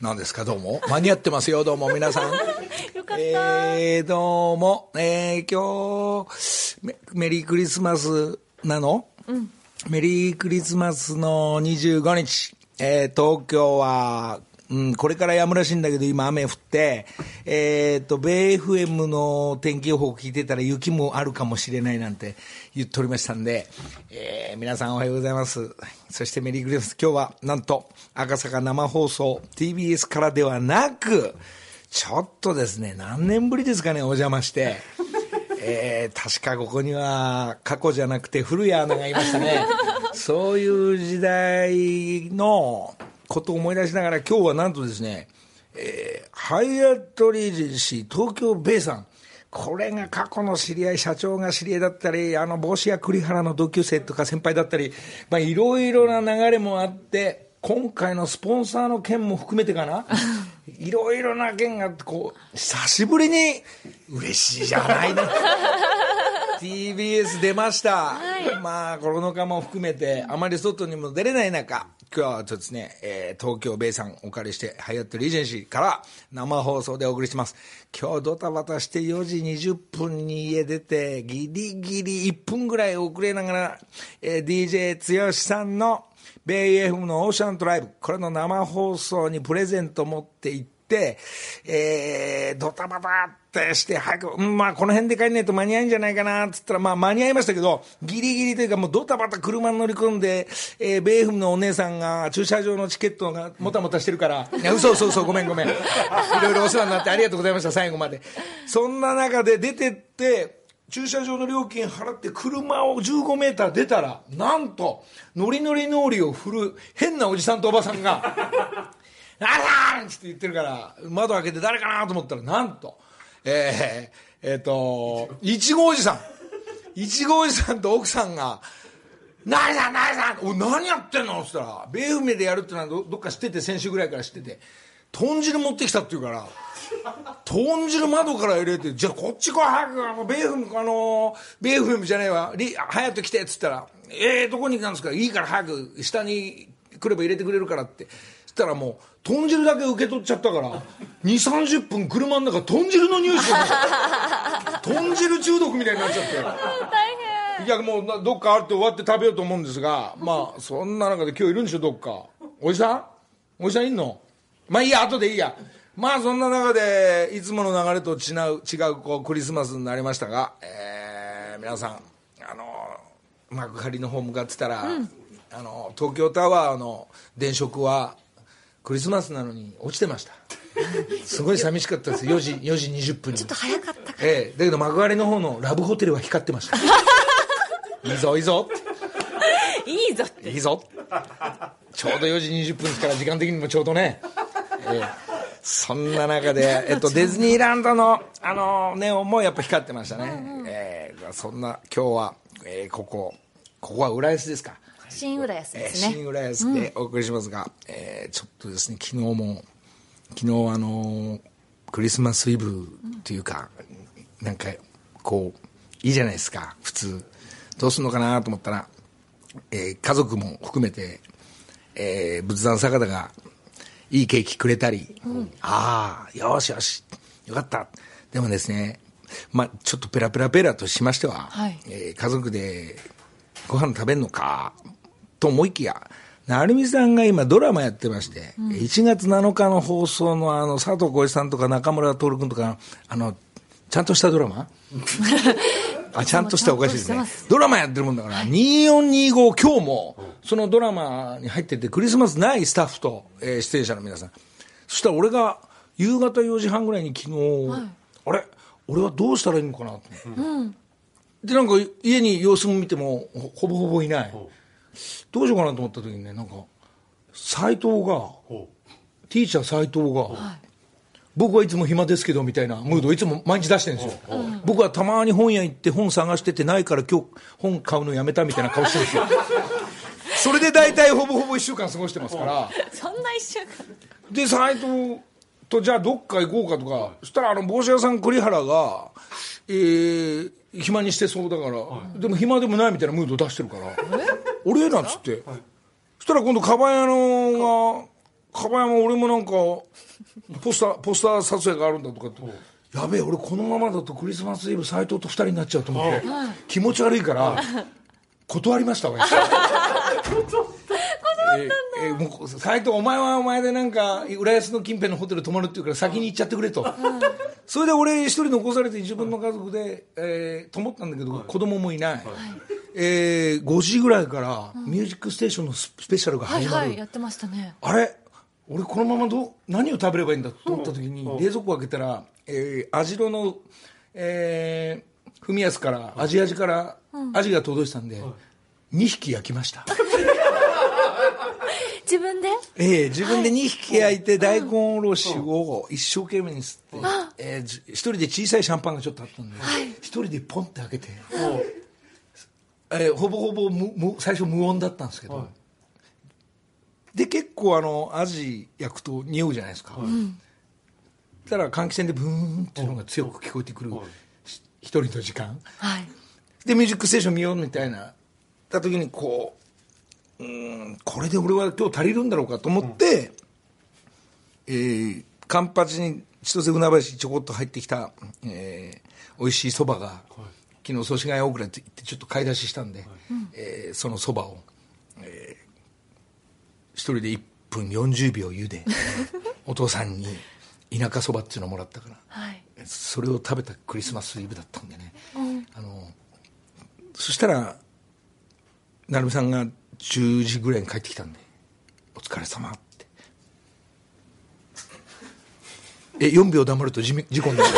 何ですか、どうも。間に合ってますよ、どうも、皆さん。よかった。えー、どうも、えー、今日メ、メリークリスマスなの？うん。メリークリスマスの25日、えー、東京は、うん、これからやむらしいんだけど、今雨降って、えー、と、米 FM の天気予報聞いてたら雪もあるかもしれないなんて言っておりましたんで、えー、皆さんおはようございます。そしてメリークリスマス、今日はなんと赤坂生放送 TBS からではなく、ちょっとですね、何年ぶりですかね、お邪魔して。えー、確かここには過去じゃなくて古谷アナがいましたね。そういう時代のことを思い出しながら今日はなんとですね、えー、ハイアットリージェンシー東京ベイさん。これが過去の知り合い、社長が知り合いだったり、あの帽子屋栗原の同級生とか先輩だったり、まあいろいろな流れもあって、今回のスポンサーの件も含めてかな、いろいろな件があって、こう、久しぶりに嬉しいじゃないね。TBS 出ました、まあコロナ禍も含めてあまり外にも出れない中今日はちょっとですね、えー東京ベイさんお借りしてハイアットリージェンシーから生放送でお送りします。今日ドタバタして4時20分に家出てギリギリ1分ぐらい遅れながら、えー DJ 剛さんのベイ FM のオーシャントライブ。これの生放送にプレゼント持って行って、えー、ドタバタってして、早く、うん、まあ、この辺で帰んないと間に合うんじゃないかな、つったら、まあ、間に合いましたけど、ギリギリというか、もうドタバタ車に乗り込んで、えー、ベイフムのお姉さんが駐車場のチケットがもたもたしてるから、いや、嘘嘘嘘、ごめんごめん。いろいろお世話になってありがとうございました、最後まで。そんな中で出てって、駐車場の料金払って車を15メーター出たら、なんと、ノリノリノーリを振る変なおじさんとおばさんが、あらーんって言ってるから、窓開けて誰かなと思ったら、なんと、えー、えっ、と、いちごおじさん。いちごおじさんと奥さんが、何さん何さんお何やってんの？って言ったら、米船でやるってのはどどっか知ってて、先週ぐらいから知ってて、豚汁持ってきたって言うから、豚汁窓から入れて、じゃあこっち来い早く、あの、米船、あの、米船じゃないわ、リハヤット来てっつったら、えー、どこに行ったんですか？いいから早く下に来れば入れてくれるからって。たらもう、豚汁だけ受け取っちゃったから、2、30分車の中、豚汁の匂いしてる 豚汁中毒みたいになっちゃって。大変。いやもうなどっかあって終わって食べようと思うんですがまあそんな中で今日いるんでしょどっか。おじさん？おじさんいんの？まあいいや後でいいや。まあそんな中でいつもの流れと違う違うこうクリスマスになりましたが、えー皆さんあの幕張の方向かってたら、あの東京タワーの電飾はクリスマスなのに落ちてました。すごい寂しかったです。4時 ,4 時20分に。ちょっと早かったか。ええ、だけど幕張の方のラブホテルは光ってました。いいぞいいぞ。いいぞ。いいぞ。ちょうど4時20分ですから時間的にもちょうどね、ええ、そんな中で、えっと、ディズニーランドのあのネオンもやっぱ光ってましたね、ええ。そんな今日は、えーここここは浦安ですか新浦安えーですね。新浦安でお送りしますが、えーちょっとですね昨日も昨日あのークリスマスイブっていうか、なんかこういいじゃないですか。普通どうすんのかなと思ったら、えー家族も含めて、えー仏壇坂田がいいケーキくれたり、ああよしよしよかった。でもですねまあちょっとペラペラペラとしましては、はい。えー家族でご飯食べるのかと思いきや成美さんが今ドラマやってまして、1月7日の放送のあの佐藤浩市さんとか中村徹君とかあのちゃんとしたドラマ？あちゃんとしたおかしいですね。ドラマやってるもんだから2425今日もそのドラマに入っててクリスマスないスタッフと、えー出演者の皆さん。そしたら俺が夕方4時半ぐらいに昨日、あれ？俺はどうしたらいいのかなと思って、でなんか家に様子も見てもほほぼほぼいない、どうしようかなと思った時にねなんか斎藤がティーチャー斎藤が、僕はいつも暇ですけどみたいなムードをいつも毎日出してるんですよ、僕はたまに本屋行って本探しててないから今日本買うのやめたみたいな顔してるんですよ。それで大体ほぼほぼ1週間過ごしてますから。そんな一週間。で斎藤とじゃあどっか行こうかとか、そしたらあの帽子屋さん栗原が、えー暇にしてそうだから、でも暇でもないみたいなムード出してるから「俺?」なんつって、そしたら今度カバン屋のがかば山俺もなんかポスターポスター撮影があるんだとかって。やべえ俺このままだとクリスマスイブ斎藤と2人になっちゃうと思って気持ち悪いから断りました俺えええもう斎藤お前はお前でなんか浦安の近辺のホテル泊まるっていうから先に行っちゃってくれと、それで俺一人残されて自分の家族で、えー、と思ったんだけど、子供もいない、えー、5時ぐらいから「ミュージックステーション」のススペシャルがはい始まる、はいやってましたね。あれ？俺このままどう何を食べればいいんだと思った時に冷蔵庫開けたら、えー、網代の、えー、文康からアジアジからアジが届いてたんで、2匹焼きました 自分で？ええ自分で2匹焼いて大根おろしを一生懸命に吸って、え一人で小さいシャンパンがちょっとあったんで、一人でポンって開けて、えーほぼほぼ無無最初無音だったんですけど、で結構あのアジ焼くと匂うじゃないですか、そしたら換気扇でブーンっていうのが強く聞こえてくる、し一人の時間。はい。で「ミュージックステーション」見ようみたいなた時にこううーんこれで俺は今日足りるんだろうかと思って、えーカンパチに千歳船橋ちょこっと入ってきた、えー美味しいそばが、昨日祖師ヶ谷大倉って行ってちょっと買い出ししたんで、えーそのそばを、えー一人で1分40秒茹で お父さんに田舎そばっていうのをもらったからはい。それを食べたクリスマスイブだったんでね、あのそしたら成美さんが10時ぐらいに帰ってきたんで「お疲れ様って。え4秒黙ると事み事故になる。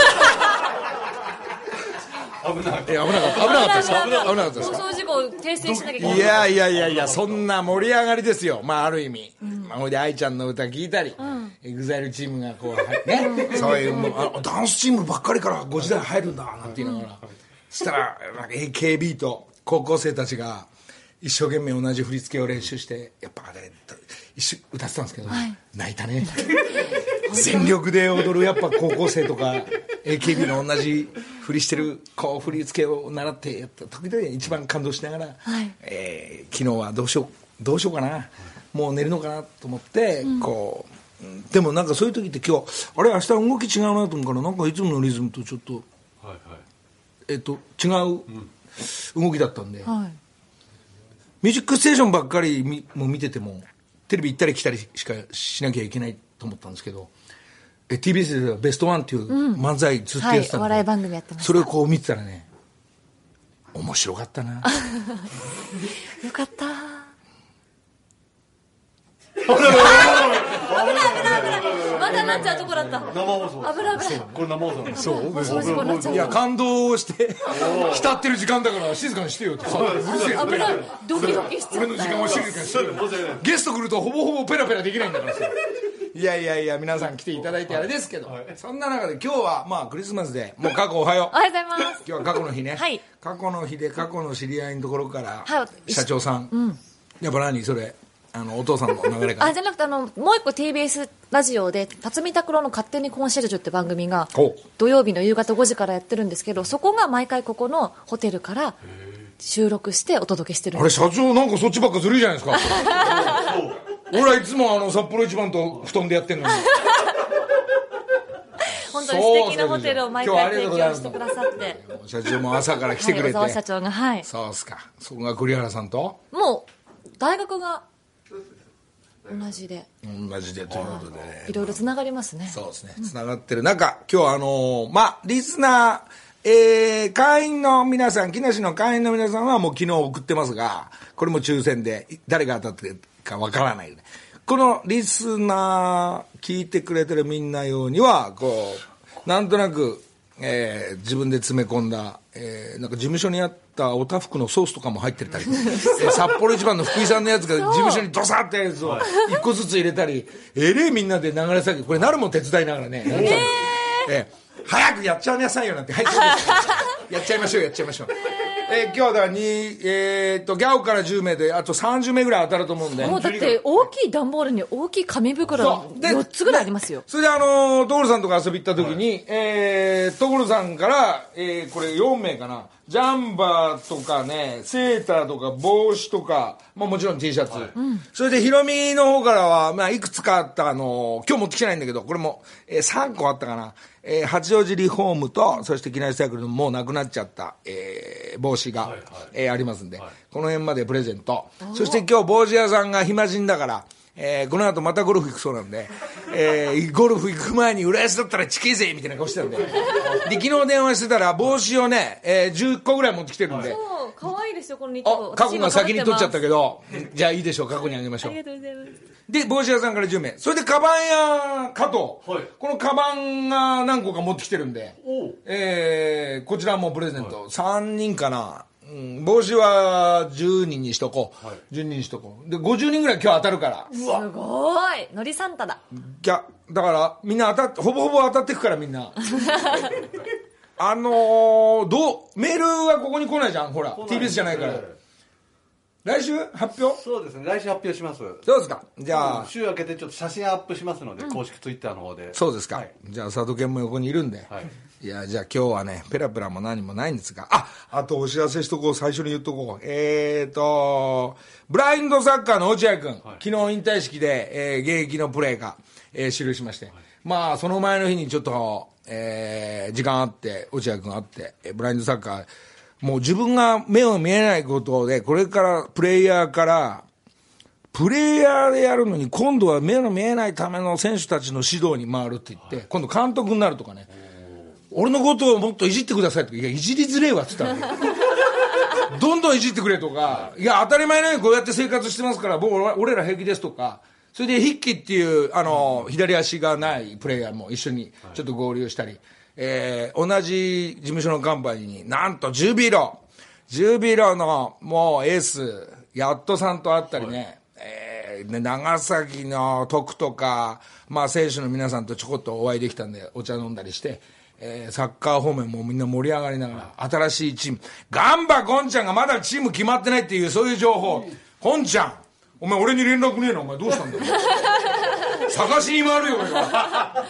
危ないえ危なかった。危なかったですか？危なかった。ですか？放送事故を訂正しなきゃいけない。いやいやいやいやそんな盛り上がりですよ。まあある意味、まあ、ほいで愛ちゃんの歌聞いたり、エグザイルチームがこうはいね、そういうもうあダンスチームばっかりから5時台入るんだなんて言いながら、そしたらなんか AKB と高校生たちが一生懸命同じ振り付けを練習してやっぱあれ一緒歌ってたんですけど、泣いたね。全力で踊るやっぱ高校生とか AKB の同じ振りしてるこう振り付けを習ってやった時々一番感動しながら、はい。えー昨日はどうしようどうしようかなもう寝るのかなと思って、こううんでもなんかそういう時って今日あれ明日動き違うなと思うからなんかいつものリズムとちょっと,、はいはい。えっと違う動きだったんで、はいミュージックステーションばっかりみもう見ててもテレビ行ったり来たりしかしなきゃいけないと思ったんですけどえ TBS ではベストワンっていう漫才ずっとやってたんで、はいお笑い番組やってました。それをこう見てたらね面白かったな。よかった。まだなっちゃうとこだった生放送。危ない危ないこれ生放送。そう。いや感動して 浸ってる時間だから静かにしてよってさう。るせえ。よ危ない。ドキドキしちゃ俺の時間を静かにしてよゲスト来るとほぼほぼペラペラできないんだからさ。いやいやいや皆さん来ていただいてあれですけど、そんな中で今日はまあクリスマスでもう過去おはよう。おはようございます。今日は過去の日ね、はい。過去の日で過去の知り合いのところから、はい社長さん、やっぱ何それ？あのお父さんの流れから。あじゃなくてあのもう一個 TBS ラジオで辰巳拓郎の勝手にコンシェルジュって番組が土曜日の夕方5時からやってるんですけどそこが毎回ここのホテルから収録してお届けしてるんあれ社長なんかそっちばっかずるいじゃないですか。俺はいつもあの札幌一番と布団でやってんのに。本当に素敵なホテルを毎回提供してくださって。社長も朝から来てくれて、はい、小沢社長がはい。そうっすか。そこが栗原さんと？もう大学が同じで。同じでということでね。いろいろつながりますね。そうですね。つながってる中今日はあのーまあリスナーえー会員の皆さん木梨の会員の皆さんはもう昨日送ってますがこれも抽選で誰が当たってるかわからないこのリスナー聞いてくれてるみんな用にはこうなんとなく、えー自分で詰め込んだ、えーなんか事務所にあったおたふくのソースとかも入ってたり、えー札幌一番の福井さんのやつが事務所にドサってやつを一個ずつ入れたりえれえみんなで流れ下げこれなるも手伝いながらね、やったんですえー早くやっちゃいなさいよなんて、はい、そうですやっちゃいましょうやっちゃいましょう、えー今日はだに、えーっと、ギャオから10名で、あと30名ぐらい当たると思うんで。もうだって大きい段ボールに大きい紙袋がそうで4つぐらいありますよ。それであのー、所さんとか遊び行った時に、えー、所さんから、えー、これ4名かな。ジャンバーとかね、セーターとか帽子とか、まあもちろん T シャツ。それでヒロミの方からは、まあいくつかあったあのー今日持ってきてないんだけど、これも、えー、3個あったかな。えー、八王子リフォームと、そして機内サイクルのもうなくなっちゃった、えー、帽子が、えーありますんで、この辺までプレゼント。そして今日帽子屋さんが暇人だから、えーこの後またゴルフ行くそうなんで、えーゴルフ行く前に浦安だったらチキぜみたいな顔してたんで。で、昨日電話してたら帽子をね、えー10個ぐらい持ってきてるんで、そう、可愛いですよ、この2あ、過去が先に取っちゃったけど。ど、じゃあいいでしょう、過去にあげましょうあり。がとうございます。で、帽子屋さんから10名。それで、カバン屋加藤。はいこのカバンが何個か持ってきてるんで、えー、こちらもプレゼント。3人かな。うん、帽子は10人にしとこう。はい10人にしとこう。で、50人ぐらい今日当たるから。すごい。のりサンタだ。いや、だから、みんな当たって、ほぼほぼ当たってくから、みんな。あのー、どう、メールはここに来ないじゃん、ほら。TBS じゃないから。来週？発表？そうですね。来週発表します。そうですか。じゃあ、週明けてちょっと写真アップしますので、公式ツイッターの方で。そうですか。はい。じゃあ、佐渡健も横にいるんで。はい。いや、じゃあ今日はね、ペラペラも何もないんですが、あ、あとお知らせしとこう、最初に言っとこう。えーと、ブラインドサッカーの落合君、昨日引退式で、えー現役のプレーが、えー記しまして、まあ、その前の日にちょっと、えー時間あって、落合君あって、えーブラインドサッカー、もう自分が目を見えないことで、これからプレイヤーから、プレイヤーでやるのに、今度は目の見えないための選手たちの指導に回るって言って、今度監督になるとかね、俺のことをもっといじってくださいとか、いや、いじりづれえわって言ったの。どんどんいじってくれとか、いや、当たり前のようにこうやって生活してますから、僕俺俺ら平気ですとか、それで筆記っていう、あの、左足がないプレイヤーも一緒にちょっと合流したり、えー同じ事務所のカンパニーになんとジュビロ、ジュビロのもうエース、やっとさんと会ったりね、えーね長崎の徳とか、まあ選手の皆さんとちょこっとお会いできたんで、お茶飲んだりして、えーサッカー方面もみんな盛り上がりながら、新しいチーム、ガンバゴンちゃんがまだチーム決まってないっていう、そういう情報、ゴンちゃん、お前俺に連絡ねえな、お前どうしたんだ？よ。探しに回るよ、俺は。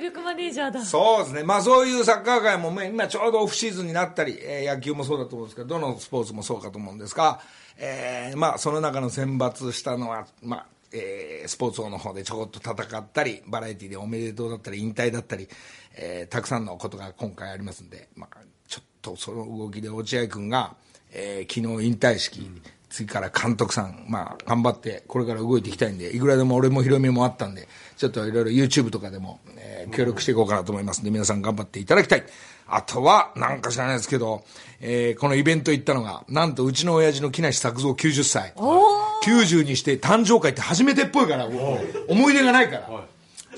力マネージャーだ。そうですね、まあ、そういうサッカー界も、今ちょうどオフシーズンになったり、えー野球もそうだと思うんですけど、どのスポーツもそうかと思うんですが、えーまあ、その中の選抜したのは、まあえースポーツ王の方でちょこっと戦ったり、バラエティーでおめでとうだったり、引退だったり、えーたくさんのことが今回ありますんで、まあ、ちょっとその動きで落合君が、えー昨日引退式、次から監督さん、まあ、頑張って、これから動いていきたいんで、いくらでも俺もヒロミもあったんで、ちょっといろいろ YouTube とかでも、えー協力していこうかなと思いますんで、皆さん頑張っていただきたい。あとは、なんか知らないですけど、えーこのイベント行ったのが、なんとうちの親父の木梨作造90歳。90にして誕生会って初めてっぽいから、思い出がないから。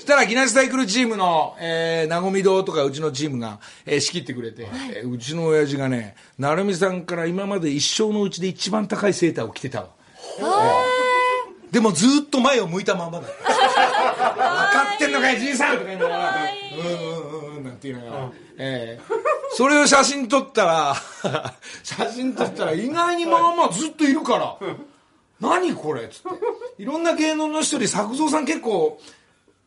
そしたら、木梨サイクルチームの、えー、なごみ堂とかうちのチームが、えー仕切ってくれて、えーうちの親父がね、成美さんから今まで一生のうちで一番高いセーターを着てたわ。でもずっと前を向いたままだ。分かってんのかい、じいさんとか言いながら、うんうんうんうんなんて言いながら、ええそれを写真撮ったら、写真撮ったら意外にまあまあずっといるから、何これっつって。いろんな芸能の人に作造さん結構、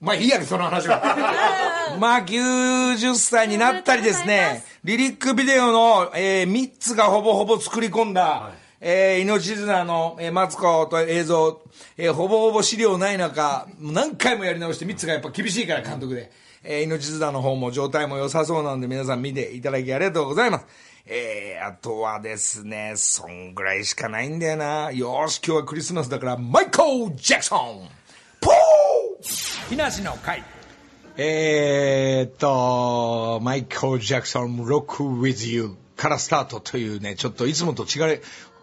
まあいいやね、その話は。まあ90歳になったりですね、リリックビデオの、え3つがほぼほぼ作り込んだ、えー命綱の、えーマツコと映像、えーほぼほぼ資料ない中、何回もやり直して3つがやっぱ厳しいから監督で、えー命綱の方も状態も良さそうなんで皆さん見ていただきありがとうございます。えー、あとはですね、そんぐらいしかないんだよな。よーし、今日はクリスマスだから、マイコー・ジャクソン木梨の会。えーっと、マイコー・ジャクソン、ロック・ウィズ・ユーからスタートというね、ちょっといつもと違い、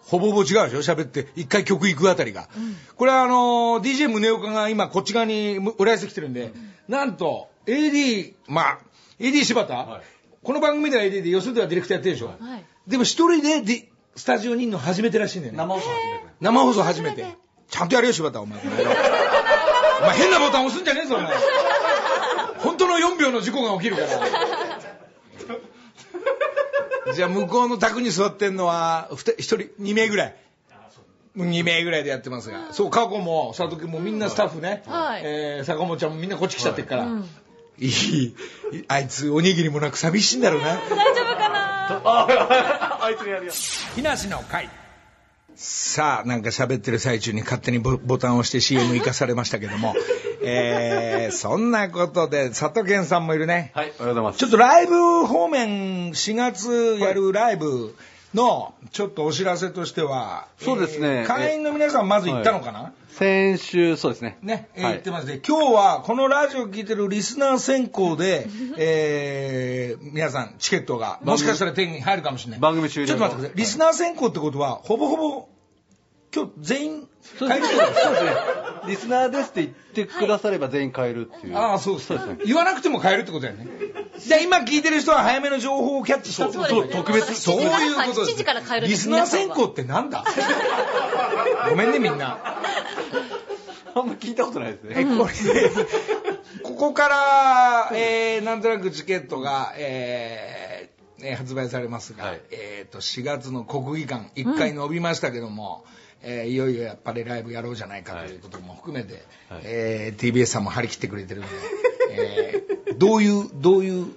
ほぼほぼ違うでしょ？喋って、一回曲行くあたりが。これはあのー、DJ 宗岡が今こっち側に浦安来てるんで、なんと、AD、まあ、AD 柴田、この番組では AD で、よそではディレクターやってるでしょ？はいでも一人でディスタジオにいるの初めてらしいんだよね。生放送始めて生放送初めて。ちゃんとやれよ、柴田、お前。お前変なボタン押すんじゃねえぞ、お前。本当の4秒の事故が起きるから。じゃあ向こうの卓に座ってんのはふた一人2名ぐらい。2名ぐらいでやってますが。そう過去も佐藤君もみんなスタッフね、はい。えー坂本ちゃんもみんなこっち来ちゃってるから、いいあいつおにぎりもなく寂しいんだろうな。大丈夫かな？あいつがやるよ。木梨の会さあなんか喋ってる最中に勝手にボボタンを押して CM 行かされましたけども。えー、そんなことで佐藤健さんもいるね。はいおはようございます。ちょっとライブ方面4月やるライブのちょっとお知らせとしては、そうですねえー会員の皆さんまず行ったのかな、先週そうですねね、えーはい言ってますね。今日はこのラジオ聞いてるリスナー選考で、えー、皆さんチケットがもしかしたら手に入るかもしれない。番組終了ちょっと待ってください。リスナー選考ってことは、ほぼほぼ、今日全員そうですね。リスナーですって言ってくだされば全員買えるっていう、ああ、そうですそうですね。言わなくても買えるってことだよね。じゃあ今聞いてる人は早めの情報をキャッチしたってことそうですね特別。そういうことです。7時から買えるんですリスナー選考ってなんだ？ごめんねみんな。あんま聞いたことないですね、えこれ、ここから、えー、なんとなくチケットが、えーえー発売されますが、はい。えー、と4月の国技館1回伸びましたけども、えーいよいよやっぱりライブやろうじゃないかということも含めて、はい。えー TBS さんも張り切ってくれてるんで、えーどういうどういう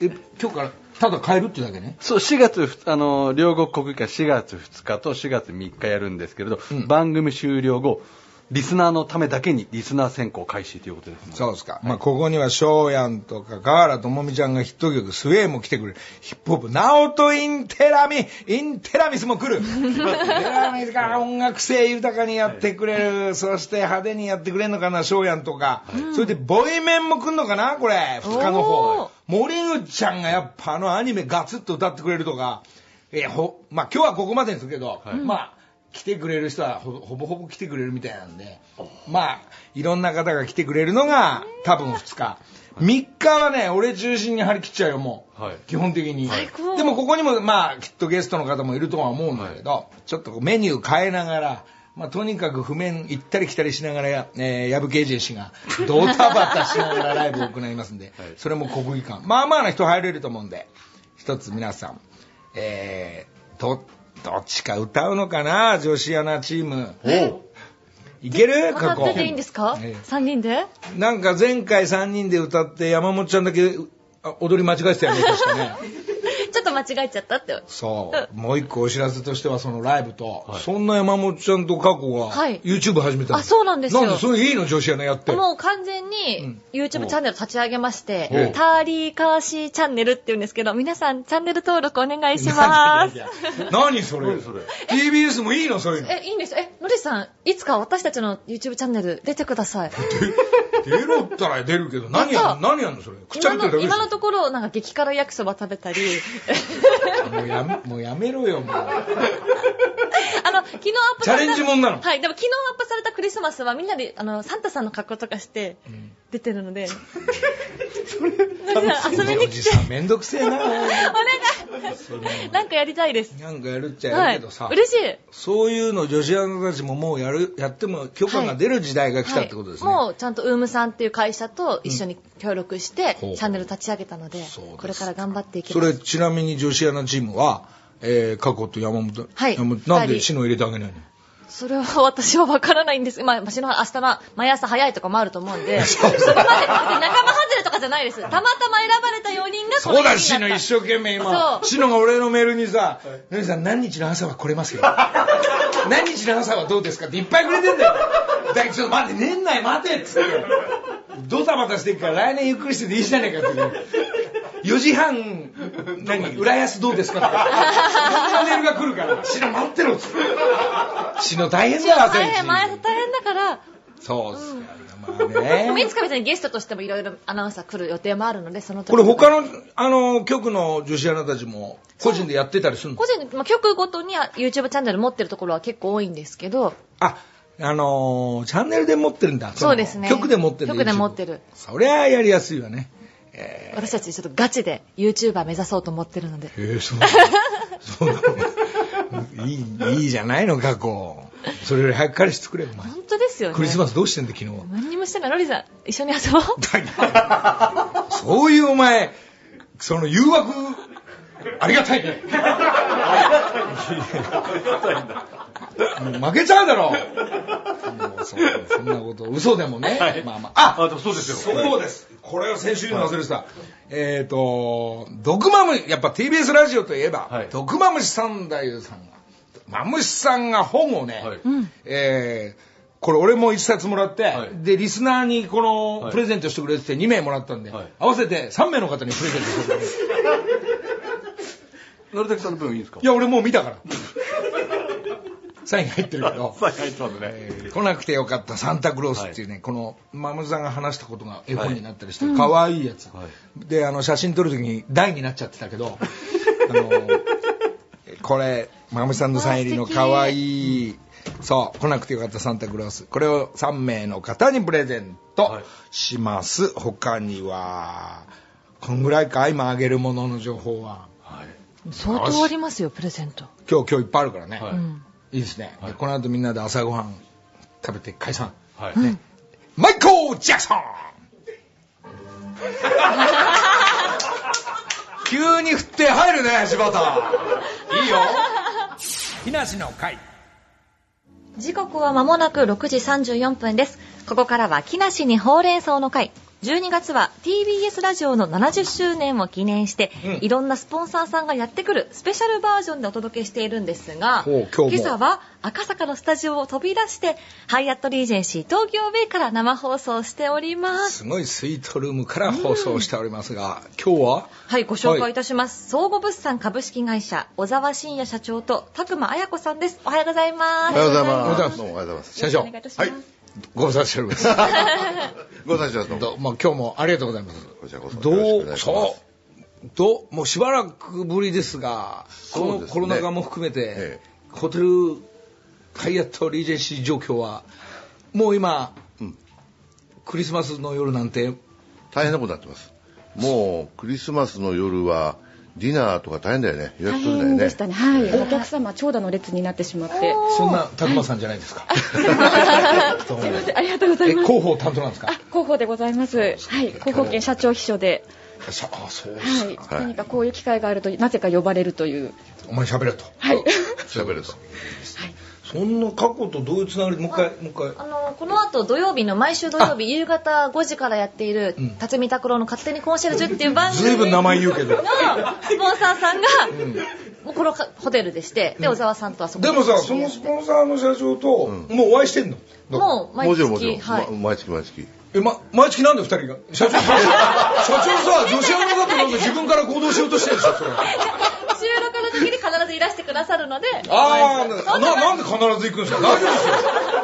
え今日からただ変えるっていうだけね？そう4月ふあの両国国技館4月2日と4月3日やるんですけれど、うん。番組終了後リスナーのためだけにリスナー選考開始ということですねそうですか。まあ、ここには、翔やんとか、河原智美ちゃんがヒット曲、スウェーも来てくれる。ヒップホップ、ナオト・インテラミ、インテラミスも来る。テラミスが音楽性豊かにやってくれる。そして派手にやってくれるのかな、翔やんとか。それで、ボイメンも来んのかな、これ。二日の方。森口ちゃんがやっぱあのアニメガツッと歌ってくれるとか。えほ、まあ、今日はここまでですけど、はいまあ、来てくれる人はほほぼほぼ来てくれるみたいなんで、まあ、いろんな方が来てくれるのが多分2日。3日はね、俺中心に張り切っちゃうよ、もう。はい基本的に。最高でもここにも、まあ、きっとゲストの方もいるとは思うんだけど、ちょっとメニュー変えながら、まあ、とにかく譜面行ったり来たりしながらや、えー、矢吹ジェンシーがドタバタしながらライブを行いますんで、はいそれも国技館。まあまあな人入れると思うんで、一つ皆さん、えー、ど、どっちか歌うのかな女子アナチーム。いける？過去また出ていいんですか？え ?3 人で？なんか前回3人で歌って山本ちゃんだけあ踊り間違えてたよね、確かね。ちょっと間違えちゃったって。そう。もう一個お知らせとしてはそのライブと、はいそんな山本ちゃんと過去がはい YouTube 始めたの？あそうなんですよなんでそれいいの女子アナやって。もう完全うにん YouTube チャンネル立ち上げまして、おうターリーカーシーチャンネルって言うんですけど、皆さんチャンネル登録お願いします。何それ？何それ？TBS もいいのそういうの？え、いいんですえ、のりさん、いつか私たちの YouTube チャンネル出てください。出ろったら出るけど、何やんの何やんのそれ。くちゃ今の、べってるだけ今のところ、なんか激辛焼きそば食べたり、もうやめ、もうやめろよ、もう。あの、昨日アップされた。チャレンジもんなの？はい、でも昨日アップされたクリスマスはみんなで、あの、サンタさんの格好とかして、出てるので、のりさん遊びに来てめんどくせえな。お願いなんかやりたいです。なんかやるっちゃはいやるけどさ。。嬉しい。そういうの女子アナたちももうやる、やっても許可が出る時代が来たってことですね。はいもうちゃんとウームさんっていう会社と一緒に協力して、チャンネル立ち上げたのでこれから頑張っていきますそれちなみに女子アナチームは、えー、過去と山本、はい。山本なんでシノ入れてあげないの？それは 私は分からないんです。まあ私の明日の毎朝早いとかもあると思うんで。そこまで仲間外れとかじゃないです。たまたま選ばれた4人がこのそうだ、4シノ人一生懸命そ今。う。シノが俺のメールにさ、のりさん何日の朝は来れますよ。何日の朝はどうですか？っていっぱいくれてんだよ。だけどちょっと待って、年内待てっつって。ドタバタしてるから来年ゆっくりしてていいじゃないかって。4時半、何、浦安どうですか？って。そんなメールが来るから、シノ待ってろっつって。シノ大変だよ、大変毎朝大変だからそうっすか。まあでもいね。つか別にゲストとしてもいろいろアナウンサー来る予定もあるのでその時これ他の、あの、局の女子アナたちも個人でやってたりするの個人で、まあ、局ごとには YouTube チャンネル持ってるところは結構多いんですけどあ、あのーチャンネルで持ってるんだ。そうですね局で持ってる。局で持ってる。そりゃやりやすいわね。え私たちちょっとガチで YouTuber 目指そうと思ってるのでー、えー、そう。そうなのいい、いいじゃないの、過去。それより早く彼氏作れよ、お前。本当ですよねクリスマスどうしてんだ、昨日は。何にもしてないロリさん一緒に遊ぼうそういうお前、その誘惑ありがたいね。もう負けちゃうだろ。もうそそんなこと、嘘でもね。まあまあ。ああでもそうですよそうです。これを先週に忘れてた。えっ、と、毒マムシ、やっぱ TBS ラジオといえば、はい毒マムシ三太夫さんが、マムシさんが本をね、はいえーこれ俺も一冊もらって、はいで、リスナーにこのはいプレゼントしてくれてて2名もらったんで、はい合わせて3名の方にプレゼントしてくれて。のりたけさんの分いいですか？いや、俺もう見たから。サイン入ってるけど。さあ入ってますね。えー来なくてよかったサンタクロースっていうね、このマムさんが話したことが絵本になったりして、可愛いやつ、はい。であの写真撮るときに台になっちゃってたけど あのこれマムさんのサイン入りの可愛いそう来なくてよかったサンタクロース。これを3名の方にプレゼントはい。します、他にはこんぐらいか今あげるものの情報は。はい。相当ありますよ、プレゼント。今日今日いっぱいあるからね、はい。うん。いいですね、でこの後みんなで朝ごはん食べて解散。はい。マイコー・ジャクソン！急に振って入るね柴田。いいよ。木梨の会。時刻は間もなく6時34分です。ここからは木梨にほうれん草の会。12月は TBS ラジオの70周年を記念して、うんいろんなスポンサーさんがやってくるスペシャルバージョンでお届けしているんですが、今朝は赤坂のスタジオを飛び出して、ハイアットリージェンシー東京ベイから生放送しております。すごいスイートルームから放送しておりますが、今日は？はい、ご紹介いたします。総合物産株式会社、小沢真也社長と、拓間彩子さんです。おはようございます。おはようございおはようございますます。どうもおはようございます。社長お願いいたします。はいご無沙汰しております。ご無沙汰してます。どうも今日もありがとうございます。こちらこそどうそうどうもうしばらくぶりですがこのコロナ禍も含めて、えホテルハイアットリージェンシー状況はもう今、うん。クリスマスの夜なんて。大変なことになってます。もう、クリスマスの夜は、ディナーとか大変だよね。予約大取れないよね変でし。たね。はい。お客様、長蛇の列になってしまって。そんな拓磨さんじゃないですか、すいません。ありがとうございます。え広報担当なんですか？あ、広報でございます。はい。広報兼社長秘書で。さあそうですはい。か、何かこういう機会があると、なぜか呼ばれるという。お前喋れとはい。喋ると。そんな過去とどういうつながりもう一回もう一回。あのこの後土曜日の毎週土曜日夕方5時からやっているうん。辰巳拓郎の勝手にコンシェルジュっていう番組ずいぶん名前言うけど。のスポンサーさんが、もうこのホテルでしてで小沢さんとはそこでもさそのスポンサーの社長と、もうお会いしてんの？もう毎もちろんもちろん。月はい。ま毎月毎月。え、ま、毎月なんで二人が社長、社長さ、女子アナだってなんか自分から行動しようとしてるでしょ、それ。収録の時に必ずいらしてくださるのでああ、なな、なんで必ず行くんですか？大丈夫ですよ。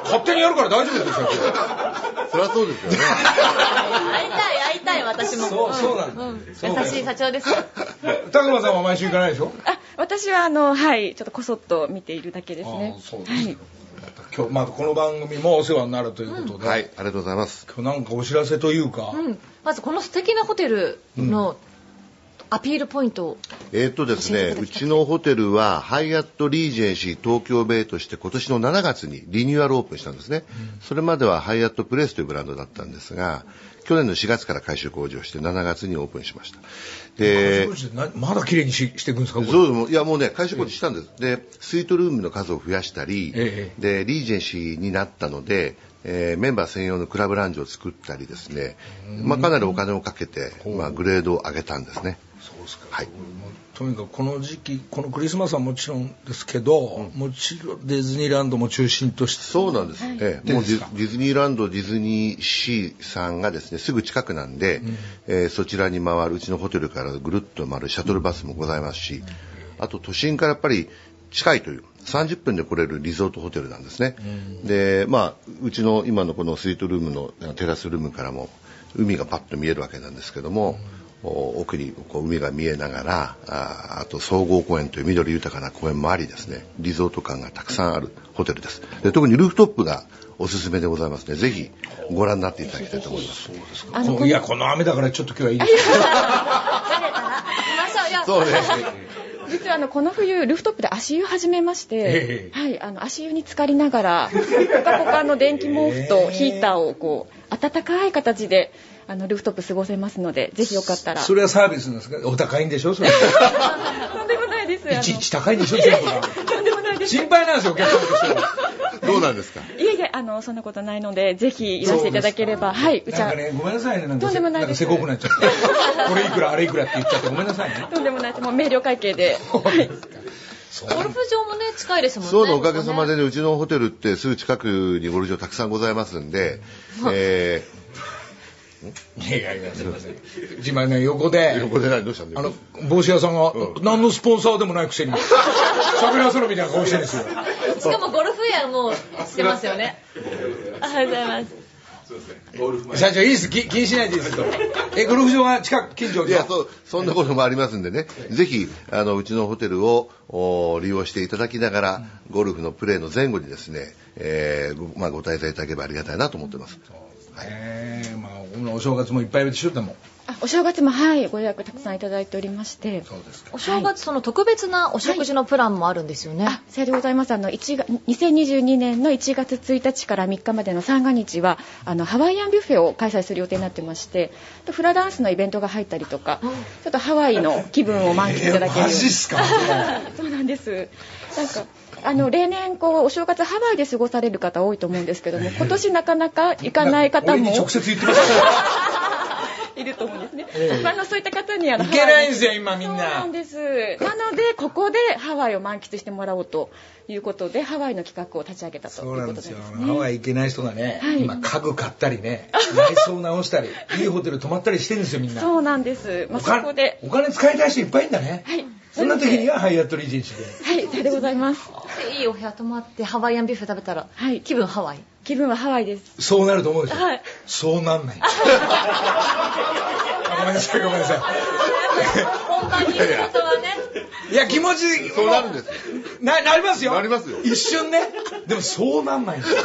勝手にやるから大丈夫ですよ、そりゃそうですよね。会いたい会いたい私もそうそうなんだ優しい社長ですよたくまさんは毎週行かないでしょ？あ、私は、あの、はい。ちょっとこそっと見ているだけですねそう。ですはい。今日、まあ、この番組もお世話になるということで、はい、ありがとうございます。今日なんかお知らせというか、うん。まずこの素敵なホテルのアピールポイントをえーっとですね、うちのホテルは、ハイアットリージェンシー東京ベイとして今年の7月にリニューアルオープンしたんですね。それまではハイアットプレスというブランドだったんですが、去年の4月から改修工事をして7月にオープンしました。で、なまだ綺麗にししていくんですかそういやもうね、改修工事したんです。で、スイートルームの数を増やしたり、えで、リージェンシーになったので、えーメンバー専用のクラブラウンジを作ったりですね、まあ、かなりお金をかけて、まあ、グレードを上げたんですね。ですか。はい。もうとにかくこの時期、このクリスマスはもちろんですけど、もちろんディズニーランドも中心として、そうなんです。ええ。もうディズニーランド、ディズニーシーさんがですね、すぐ近くなんで、えーそちらに回る、うちのホテルからぐるっと回るシャトルバスもございますし、あと都心からやっぱり近いという、30分で来れるリゾートホテルなんですね。で、まあ、うちの今のこのスイートルームのテラスルームからも、海がパッと見えるわけなんですけども、お奥にこう海が見えながらああと総合公園という緑豊かな公園もありですね。リゾート感がたくさんあるホテルです。で特にルーフトップがおすすめでございますね。ぜひご覧になっていただきたいと思います。いや、この雨だからちょっと今日はいいです。か晴れたら行きましょうよそうね。実はあのこの冬ルーフトップで足湯始めまして、ええ。はいあの足湯に浸かりながらポカポカの電気毛布とヒーターをこう温かい形であのルーフトップ過ごせますのでぜひよかったらそれはサービスなんですか？お高いんでしょ？それ。です。あのいちいち高いんでしょ、全部が。とんでもないです。心配なんですよ、お客さんとしては。どうなんですかいえいえ、あの、そんなことないので、ぜひいらしていただければ、はい、うちはなんか、ね、ごめんなさいね、なんかとんでもないですんかせこくなっちゃって。これいくら、あれいくらって言っちゃって、ごめんなさいね。とんでもないです。もう明瞭会計で。はい。ゴルフ場もね、近いですもんね。そうだ、おかげさまでね。ね、うちのホテルってすぐ近くにゴルフ場たくさんございますんで、えいやいやいや、すいません。自前ね、横でー、、横で何どうしたんだあよの、帽子屋さんが、うん何のスポンサーでもないくせに、桜空みたいな顔してるんですよ。しかもゴルフウェアもしてますよね。ありがとうございます。社長、いいです。気気にしないでいいですよ。え、ゴルフ場が近く、近所に？いや、そう、そんなこともありますんでね、ぜひ、あの、うちのホテルをお利用していただきながら、ゴルフのプレーの前後にですね、えーごまあ、ご滞在いただければありがたいなと思ってます。えー、まあ、お正月もいっぱいでしょ、でも。あお正月も、はい、ご予約たくさんいただいておりまして。そうですか。お正月、その特別なお食事のプランもあるんですよね。あ、さようでございます。あの、1月、2022年の1月1日から3日までの三が日は、あの、ハワイアンビュッフェを開催する予定になってまして、フラダンスのイベントが入ったりとか、ちょっとハワイの気分を満喫いただけるように。マジっすか そうなんです。なんか、あの、例年、こう、お正月ハワイで過ごされる方多いと思うんですけども、今年なかなか行かない方も直接言ってました いると思うんですね。ええあの、そういった方に、あの、行けないんですよ今みんなそうなんです。なので、ここでハワイを満喫してもらおうということで、ハワイの企画を立ち上げたといそううなんでことですすね。よ。ハワイ行けない人がね、はい今家具買ったりね、内装直したり、いいホテル泊まったりしてるんですよ、みんな。そうなんです。まあ、そこで、お金使いたい人いっぱいいるんだね。はい。そんな時にはハイアットリージェンシーで。はい、それでございます。でいいお部屋泊まってハワイアンビュッフェ食べたら、はい気分ハワイ？気分はハワイです。そうなると思うでしょ。はいそうなんない。あごめんなさい、ごめんなさい。本当に本当はね。いや、気持ち、そうなるんですよ。な、なりますよ。なりますよ一瞬ね。でもそうなんないんですよ。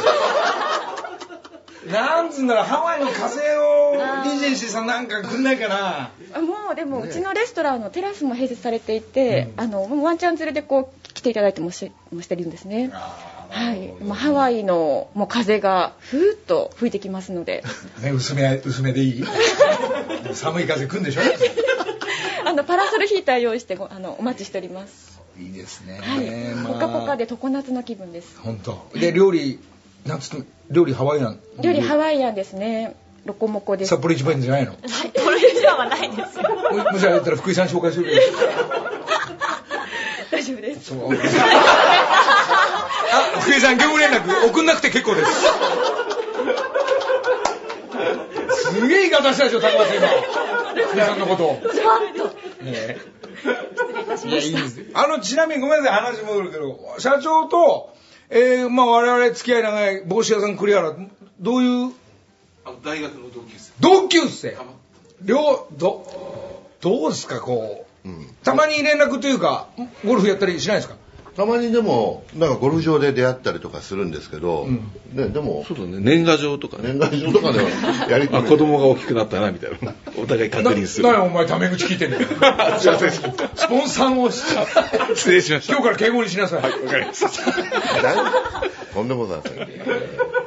なんつうんだろう、ハワイの風をリージェンシーさんなんかくんないかな。あもうでもうちのレストランのテラスも併設されていて、あのワンちゃん連れでこう来ていただいてもしもしてるんですね。はい、もうハワイのもう風がふーっと吹いてきますので、ね、薄め、薄めでいい 寒い風来んでしょ？あのパラソルヒーター用意してごあのお待ちしております。いいですね。はい、まあポカポカで常夏の気分です。本当。で、料理、なんつって、料理ハワイアン。料理ハワイアンですね。ロコモコです。札幌一番じゃないの？これ以上はないですよ。ももしあれだったら福井さん紹介する。大丈夫です。そう。あ、福井さん、業務連絡送んなくて結構です。すげえ言い方したでしょ、高松今。福井さんのこと。ふわっと。ねえ失礼いたしました。あの、ちなみにごめんなさい、話戻るけど、社長と、えー、まあ我々付き合い長い帽子屋さん栗原、どういう？大学の同級生。同級生。両、ど、どうですか、こう。うん。たまに連絡というか、ゴルフやったりしないですか？たまにでも、なんかゴルフ場で出会ったりとかするんですけど、ん。ね、でも、そうだね。年賀状とかね。年賀状とかではやりあ子供が大きくなったなみたいな。お互い確認する。ななにお前タメ口聞いてんだよ。すいませんスポンサーをし失礼しました。今日から敬語にしなさい。わかりました。とんでもございません。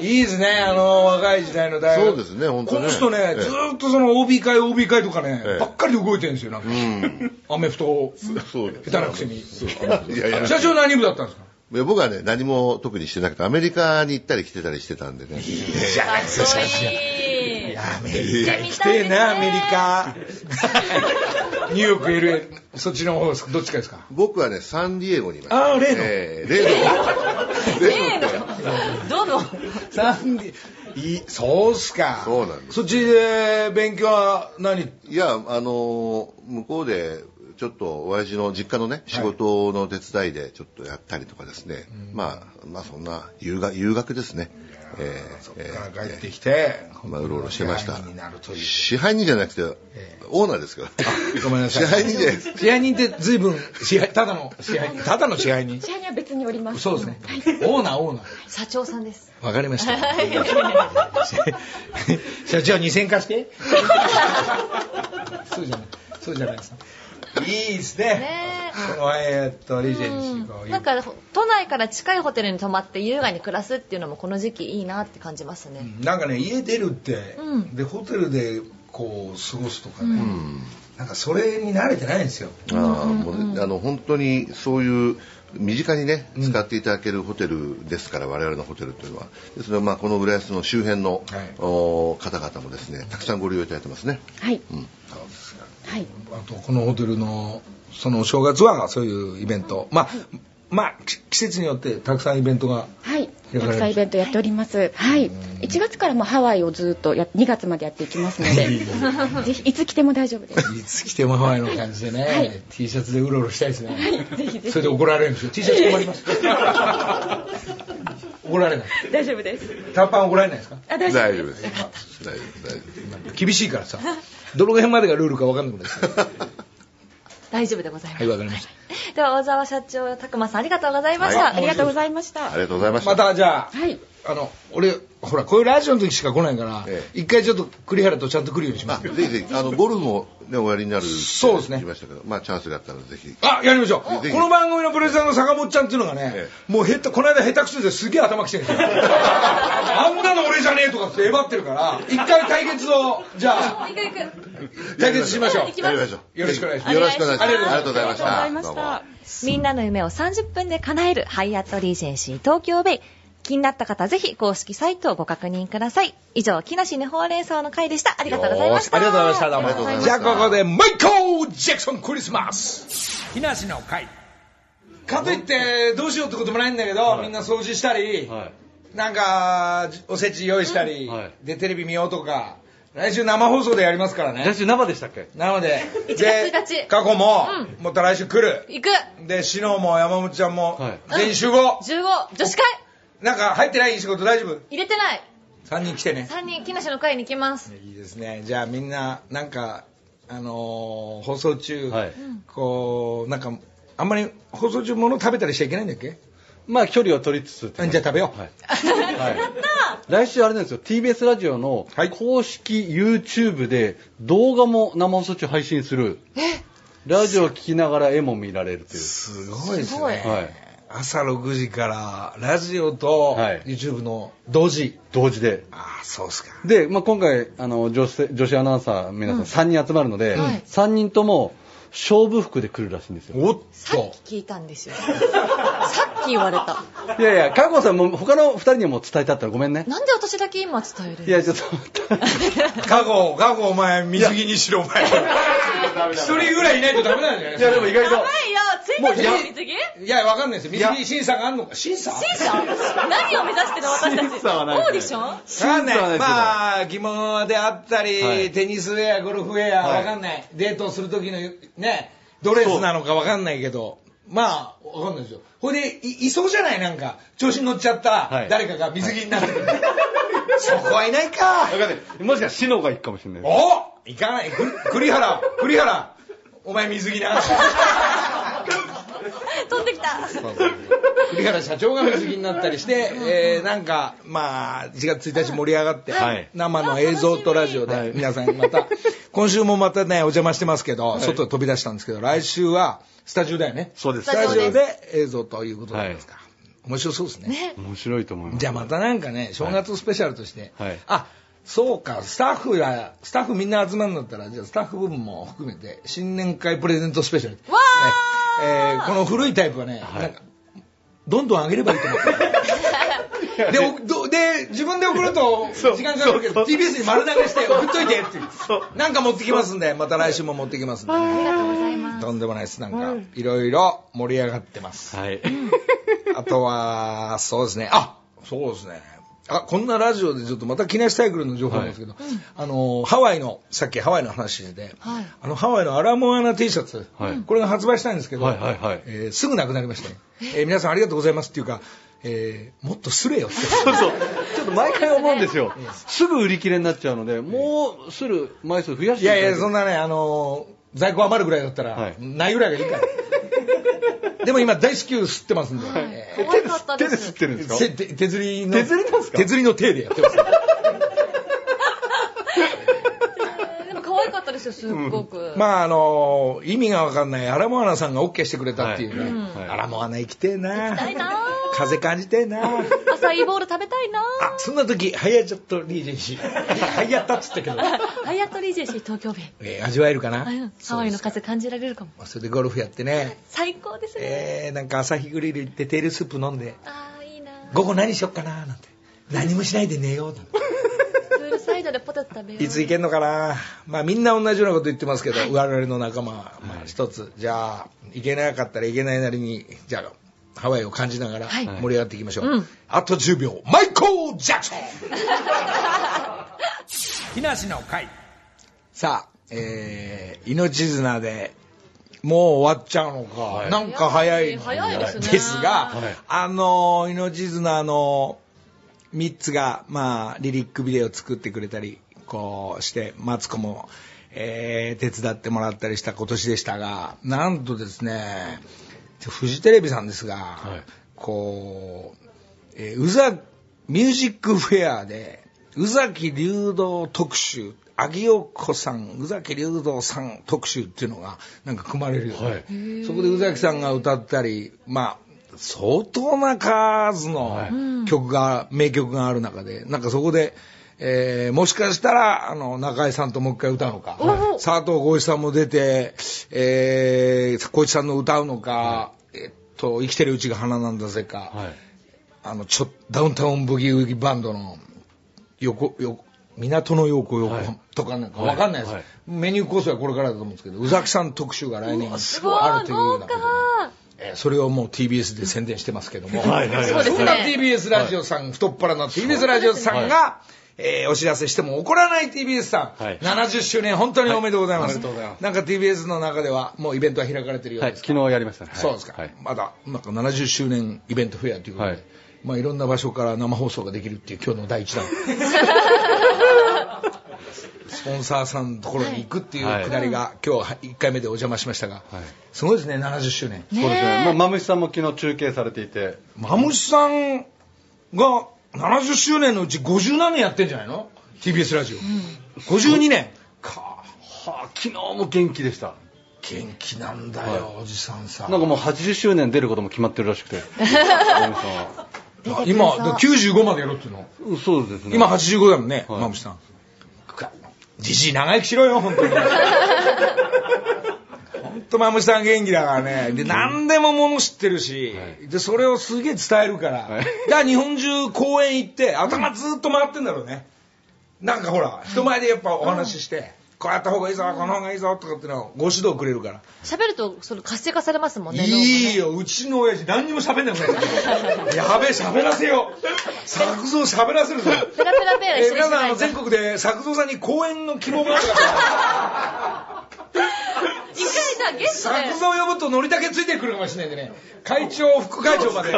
いいですね、あの、若い時代の大学。そうですね本当ねこの人ね、ええずーっとその OB 会、OB 会とかね、ええばっかり動いてるんですよ、なんか。うん。アメフト、下手なくせに。いやいや。社長何部だったんですか？いや僕はね、何も特にしてなくて、アメリカに行ったり来てたりしてたんでね。じゃないですかっこいい。アメリカ行きてえな、アメリカ。ニューヨーク、LA、そっちの方ですか？どっちかですか？僕はね、サンディエゴにいました。あー例のえー例の。例の。どうぞ。サンディ、いい、そうっすか。そうなんですそっちで勉強は何？いや、あのー向こうで、ちょっと親父の実家のね、仕事の手伝いでちょっとやったりとかですね。まあ、まあそんな留学、留学ですね。えーそっから帰ってきて、まあ、うろうろしてました支配人になるという。支配人じゃなくて、オーナーですから。ごめんなさい。支配人で。支配人って随分、支配、ただの支配人、ただの支配人。支配人は別におります。そうですね。オーナー、オーナー。社長さんです。わかりました。社長2000貸して。そうじゃない。そうじゃないです。いいですね。ね。このえーっと、リージェンシなんか都内から近いホテルに泊まって優雅に暮らすっていうのもこの時期いいなって感じますね。なんかね、家出るって、うん。で、ホテルでこう、過ごすとかね、うん。うん。なんかそれに慣れてないんですよ。あーもうあの本当にそういう身近にね使っていただけるホテルですから、我々のホテルというのは。ですので、まあ、この浦安の周辺の、はい。お方々もですねたくさんご利用いただいてますね、はい。うん、はい。あとこのホテルのそのお正月はそういうイベント。まあまあき季節によってたくさんイベントがはい、開かれる。たくさんイベントやっております。はい、1月からもハワイをずっとや2月までやっていきますので、ぜひいつ来ても大丈夫です。いつ来てもハワイの感じでね、はい。T シャツでうろうろしたいですね、ぜひぜひ。それで怒られるんですよ。T シャツ困ります。怒られない。大丈夫です。短パン怒られないですか？あ、大丈夫で。大丈夫ですす。大丈夫大丈夫。厳しいからさどの辺までがルールか分かんなくなる大丈夫でございます。はいわかりましたでは、小沢社長、たくまさん、ありがとうございました。はいありがとうございました。ありがとうございましたまたじゃあ、はい。あの俺ほらこういうラジオの時しか来ないから、ええ。一回ちょっと栗原とちゃんと来るようにしまあすぜひぜひ。あのゴルフも、ね、おやりになるそうですね。言いましたけど、まあ、チャンスがあったらぜひ。あやりましょう。この番組のプレゼンの坂本ちゃんっていうのがね、えもうへたこの間下手くそですげえ頭きてる。んですよあんなの俺じゃねえとかってえばってるから一回対決をじゃあ行く行く。対決しましょう。やりましょうよろしくお願いします。よろしくお願いします。ありがとうありがとうございました。みんなの夢を30分で叶えるハイアットリージェンシー東京ベイ。気になった方、ぜひ公式サイトをご確認ください。以上、木梨にほうれん草の会でした。ありがとうございました。ありがとうございました。どうもありがとうございました。じゃあここでマイコー・ジャクソンクリスマス。木梨の会。かといってどうしようってこともないんだけど、みんな掃除したり、はい。なんかおせち用意したり、はい。でテレビ見ようとか来週生放送でやりますからね。来週生でしたっけ？なので1で月1日。過去も、もっと来週来る。行く。で篠も山本ちゃんも、はい。全員集合、15、女子会なんか入ってない仕事大丈夫？入れてない。3人来てね。3人、木梨の会に行きます。いいですね。じゃあみんななんかあのー放送中、はい。こうなんかあんまり放送中物食べたりしちゃいけないんだっけ？まあ距離を取りつつじ。ゃあ食べよう。はい。はい。来週あれなんですよ。TBS ラジオのはい。公式 YouTube で動画も生放送中配信する。ラジオを聞きながら絵も見られるという。すごいですね。はい朝6時からラジオとはい。YouTube の同時、同時で。ああそうっすか。で、まあ、今回あの女子女子アナウンサー皆さん3人集まるので、はい。3人とも勝負服で来るらしいんですよ。おっさとっき聞いたんですよ。さっき言われた。いやいや加護さんも他の2人にも伝えたったらごめんね。なんで私だけ今伝えるのいやちょっと過去過去お前水着にしろお前 一人ぐらいいないとダメなんじゃないいやでも意外と。やばいよ、ついてるよ、水着いやわかんないですよ。水着審査があんのか？審査？審査？何を目指してるの私たち？審査はないオーディション？わかん審査はないまあ、着物であったり、はい。テニスウェア、ゴルフウェア、はい。わかんない。デートをする時のね、ドレスなのかわかんないけど、まあ、わかんないですよ。ほいで、いいそうじゃない？なんか、調子に乗っちゃったはい。誰かが水着になってる。そこはいないか。分かんない。もしかしたら篠が行くかもしれない。お行かない。く栗原、栗原、お前水着な。飛んできた。栗原社長が水着になったりして、えーなんか、まあ、1月1日盛り上がって、はい。生の映像とラジオはい。で、皆さんまた、今週もまたね、お邪魔してますけど、外飛び出したんですけど、来週はスタジオだよね。そうですスタジオで映像ということなんですか。面白そうですね。ね。面白いと思いますじゃあまたなんかね、正月スペシャルとして、はいあ、そうか、スタッフが、スタッフみんな集まるんだったら、じゃあスタッフ部分も含めて、新年会プレゼントスペシャル。わーえーこの古いタイプはね、はいなんか、どんどん上げればいいと思って。でおどで、自分で送ると時間かかるけど、TBS に丸投げして送っといてっていう。なんか持ってきますんで、また来週も持ってきますんで。ありがとうございます。とんでもないです。なんか、いろいろ盛り上がってます。はい あとは、そうですね。あ、そうですね。あ、こんなラジオでちょっとまた記念サイクルの情報なんですけど、あの、ハワイの、さっきハワイの話で、はいあの、ハワイのアラモアナ T シャツ、はいこれが発売したんですけど、すぐなくなりましたね。えー皆さんありがとうございますっていうか、えーもっとすれよって。そうそう。ちょっと毎回思うんですよ。すぐ売り切れになっちゃうのでもうすぐ枚数増やしていやいや、そんななね、あのー在庫余るぐらいだったら、はいないぐらいがいいから。でも今大至急吸ってますんで。手です吸ってるんですか？手釣りの。手釣りなんですか？手釣りの手でやってますでも可愛かったですよ、すっごく。まああの意味が分かんないアラモアナさんが OK してくれたっていうね、はい。はい。アラモアナ行きてえな。行きたいな。ぁ風感じてえな。アサイーボール食べたいな。あそんな時ハイアジャットリージェンシー。ハイアッタっつったけど、ハイアットリージェンシー東京弁。えー味わえるかな、うん。ハワイの風感じられるかも。それでゴルフやってね。最高ですね。えー、なんか朝日グリル行ってテールスープ飲んで。ああ、いいな。午後何しよっかななんて。何もしないで寝ようなんてサイドでポテト食べよう。いつ行けんのかな？まあみんな同じようなこと言ってますけど、我々の仲間は、まあ一つ、じゃあ、行けなかったらいけないなりに、じゃあ、ハワイを感じながらはい。盛り上がっていきましょう。うん。あと10秒、マイコー・ジャクソン！木梨の会。さあ、えー、命綱で、もう終わっちゃうのか。なんか早い。早いですね。ですが、はい。あのー、命綱の3つが、まあ、リリックビデオ作ってくれたり、こうして、マツコも、えー手伝ってもらったりした今年でしたが、なんとですね、フジテレビさんですが、はいこう、えー、宇崎、ミュージックフェアで、宇崎竜道特集、秋代子さん、宇崎竜道さん特集っていうのが、なんか組まれるよね。はいそこで宇崎さんが歌ったり、まあ、相当な数のはい。曲が、名曲がある中で、なんかそこで、えーもしかしたら、あの、中井さんともう一回歌うのか、佐藤浩市さんも出て、えー、浩市さんの歌うのか、えっと、生きてるうちが花なんだぜか、はい。あの、ちょ、ダウンタウンブギウギバンドの、横、横、港の横横はい。とかなんかわかんないです、はい。メニュー構成はこれからだと思うんですけど、宇崎さん特集が来年あるというようなことで、豪えーそれをもう TBS で宣伝してますけども、はいはいそうですね。そんな TBS ラジオさん、太っ腹な TBS ラジオさんが、えーお知らせしても怒らない TBS さん、はい。70周年本当におめでとうございます。はいおめでとうございます。なんか TBS の中ではもうイベントは開かれてるようはい、です昨日やりましたね。はい。そうですか、はい。まだなんか70周年イベントフェアということで、はいいまあ、いろんな場所から生放送ができるっていう今日の第一弾。スポンサーさんのところに行くっていうくだりが、今日1回目でお邪魔しましたが、はい。すごいですね70周年。そうですね。まあ、マムシさんも昨日中継されていて、マムシさんが70周年のうち50何年やってんじゃないの？TBS ラジオ、52年。か。はあ、昨日も元気でした。元気なんだよ、おじさんさなんかもう80周年出ることも決まってるらしくて。今95までやろうっていうのうんそうですね。今85だもんね、はいマムシさん。じじい長生きしろよ、本当に。本当マムシさん元気だからね。で、何でももの知ってるし、はいで、それをすげえ伝えるから。はいだから日本中公演行って、頭ずっと回ってんだろうね。なんかほら、人前でやっぱお話しして、こうやった方がいいぞ、この方がいいぞ、とかっていうのをご指導くれるから。喋ると、その活性化されますもんね。いいよ、うちの親父何にも喋んなくなった。やべえ、喋らせよう。作造喋らせるぞ。ペラペラペラえー一緒に皆さん全国で作造さんに講演の希望がある方一回じゃあゲストで。作造呼ぶとノリだけついてくるかもしれないんでね会長副会長までえ、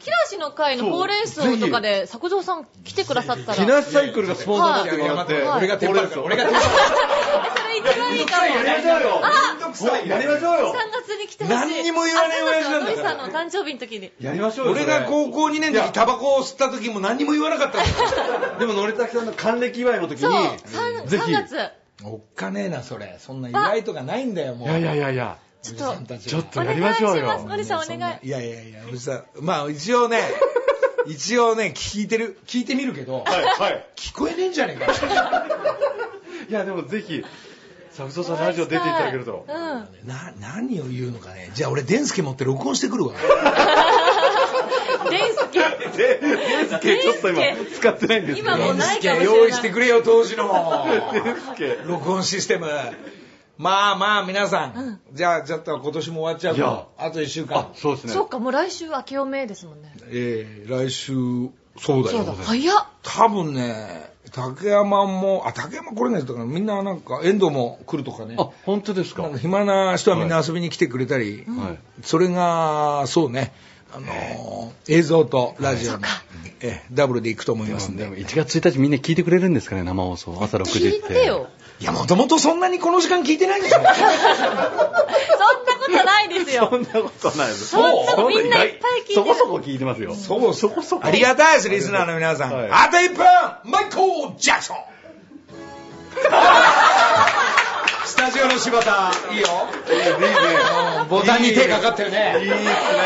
木梨の会のほうれん草とかで、作造さん来てくださったら。木梨サイクルがスポンサーになってもらって、いやいや待って俺がテンパるから俺がテンパるそれ一番いいかも。やりましょうよめんどくさいやりましょうよ3月に来てほしい。何にも言わねえ親父なんだからさんの誕生日の時に。やりましょうよ。俺が高校2年の時タバコを吸った時も何にも言わなかった でも、のりたけさんの還暦祝いの時そう、に、3, ぜひ。3月。おっかねえなそれそんな祝いとかないんだよもういやいやいやいや、ちょっとおじさんたちちょっとやりましょう。よ。ノリさんお願い。いやいやいやおじさんまあ一応ね 一応ね聞いてる聞いてみるけど、はい、はい。聞こえねえんじゃねえか いや、でもぜひ、作造さんラジオ出ていただけると。うん。な何を言うのかねじゃあ俺デンスケ持って録音してくるわ デンスケ。で、デンスケちょっと今使ってないんですけど。今もうないかもしれない。用意してくれよ当時の。デンスケ。録音システム。まあまあ皆さん、じゃあちょっと今年も終わっちゃうとあと1週間。あ、そうですね。そうか、もう来週明けおめですもんね。えー、来週そうだよ。そうだ、早っ。多分ね竹山もあ竹山来れないとかみんななんか遠藤も来るとかね。あ、本当ですか。なんか暇な人はみんな遊びに来てくれたり、はい。それがそうねあのー映像とラジオの、えーダブルで行くと思いますんででも1月1日みんな聞いてくれるんですかね、生放送。朝6時って。聞いてよ。いやもともとそんなにこの時間聞いてないでしょ そんなことないですよ そ。んなことないです。そんなのみんないっぱい聞いてるそこそこ聞いてますよ。そうそこそこ。ありがたいですリスナーの皆さん、はいあと1分マイコー・ジャクソンススタジオの柴田、いいよ。うんボタンに手かかってるね。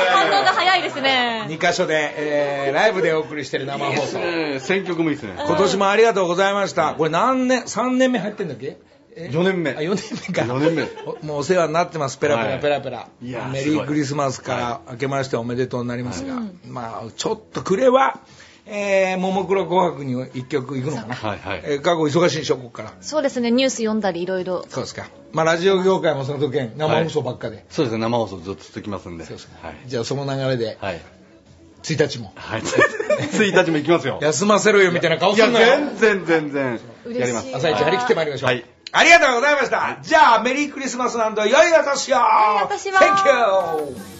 反応が早いですね。2箇所で、えーライブでお送りしてる生放送。えー選曲もいいですね。今年もありがとうございました。これ何年、3年目入ってんだっけ？4年目あ、。4年目か。4年目おもうお世話になってます。ペラペラはいペラペラ。いやーメリークリスマスから明けましておめでとうになりますが、まあ、ちょっと暮れは、えー、ももクロ紅白に一曲行くのかな？はいはいえー、過去忙しいでしょ、ここから。そうですね、ニュース読んだりいろいろ。そうですか。まあ、ラジオ業界もその時に生放送ばっかで。そうですね、生放送ずっと続きますんで。そうですか。はい。じゃあその流れで、はい。1日も。はい。1日も行きますよ。休ませろよみたいな顔いや、すんなよ。全然全然。やります。朝一張り切ってまいりましょう。はいありがとうございました。じゃあ、メリークリスマス良いお年を良いお年を Thank you!